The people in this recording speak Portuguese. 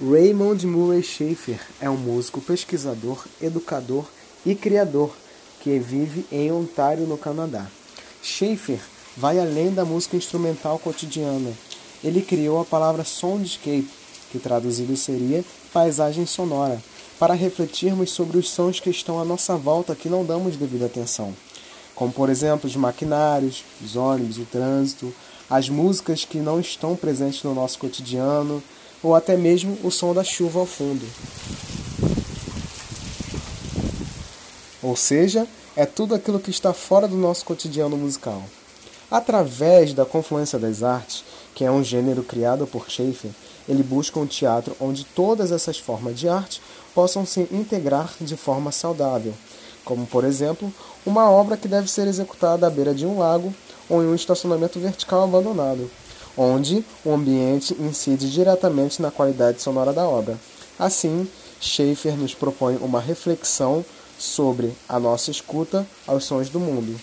Raymond Murray Schafer é um músico, pesquisador, educador e criador que vive em Ontário, no Canadá. Schafer vai além da música instrumental cotidiana. Ele criou a palavra soundscape, que traduzido seria paisagem sonora, para refletirmos sobre os sons que estão à nossa volta que não damos devida atenção, como por exemplo os maquinários, os ônibus, o trânsito, as músicas que não estão presentes no nosso cotidiano, ou até mesmo o som da chuva ao fundo. Ou seja, é tudo aquilo que está fora do nosso cotidiano musical. Através da confluência das artes, que é um gênero criado por Schaeffer, ele busca um teatro onde todas essas formas de arte possam se integrar de forma saudável, como por exemplo, uma obra que deve ser executada à beira de um lago ou em um estacionamento vertical abandonado, onde o ambiente incide diretamente na qualidade sonora da obra. Assim, Schaeffer nos propõe uma reflexão sobre a nossa escuta aos sons do mundo.